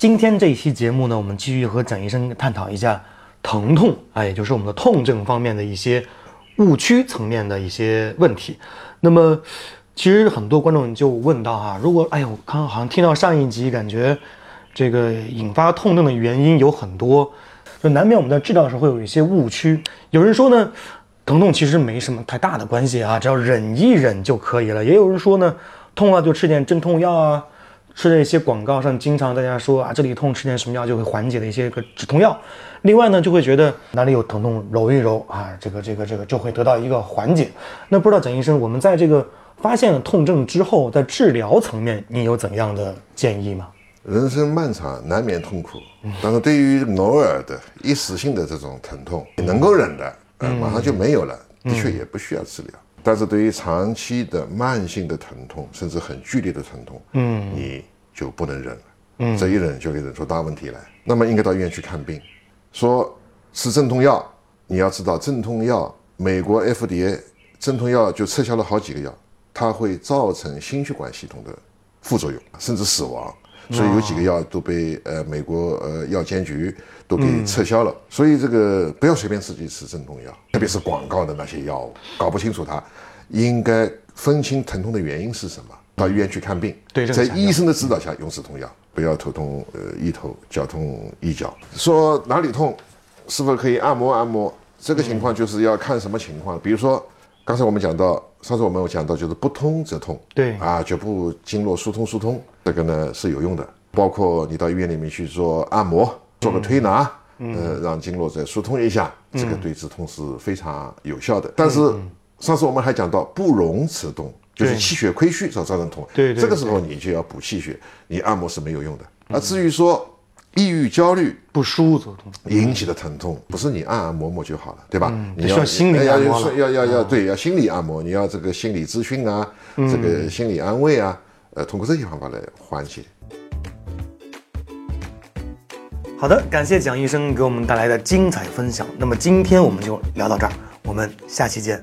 今天这一期节目呢，我们继续和蒋医生探讨一下疼痛，啊，也就是我们的痛症方面的一些误区层面的一些问题。那么，其实很多观众就问到哈，如果哎呦，刚刚好像听到上一集，感觉这个引发痛症的原因有很多，就难免我们在治疗的时候会有一些误区。有人说呢，疼痛其实没什么太大的关系啊，只要忍一忍就可以了。也有人说呢，痛了就吃点镇痛药啊。吃的一些广告上经常大家说啊，这里痛吃点什么药就会缓解的一些个止痛药。另外呢，就会觉得哪里有疼痛揉一揉啊，这个这个这个就会得到一个缓解。那不知道蒋医生，我们在这个发现了痛症之后，在治疗层面，你有怎样的建议吗？人生漫长，难免痛苦，但是对于偶尔的一时性的这种疼痛，你能够忍的，呃，马上就没有了，的确也不需要治疗。但是对于长期的慢性的疼痛，甚至很剧烈的疼痛，嗯，你就不能忍了，嗯，这一忍就会忍出大问题来。那么应该到医院去看病。说吃镇痛药，你要知道镇痛药，美国 FDA 镇痛药就撤销了好几个药，它会造成心血管系统的副作用，甚至死亡。所以有几个药都被呃美国呃药监局都给撤销了。所以这个不要随便自己吃镇痛药，特别是广告的那些药物，搞不清楚它，应该分清疼痛的原因是什么，到医院去看病。对，在医生的指导下用止痛药，不要头痛呃医头，脚痛医脚。说哪里痛，是否可以按摩按摩？这个情况就是要看什么情况，比如说。刚才我们讲到，上次我们有讲到，就是不通则痛，对。啊，局部经络疏通疏通，这个呢是有用的。包括你到医院里面去做按摩，做个推拿，呃，让经络再疏通一下，这个对止痛是非常有效的。但是上次我们还讲到不容此动，就是气血亏虚所造成痛，对，这个时候你就要补气血，你按摩是没有用的。而至于说，抑郁、焦虑、不舒服引起的疼痛，不是你按按摩摩就好了，对吧？你需要心理按摩要要要要对，要心理按摩，你要这个心理咨询啊，这个心理安慰啊，呃，通过这些方法来缓解。好的，感谢蒋医生给我们带来的精彩分享。那么今天我们就聊到这儿，我们下期见。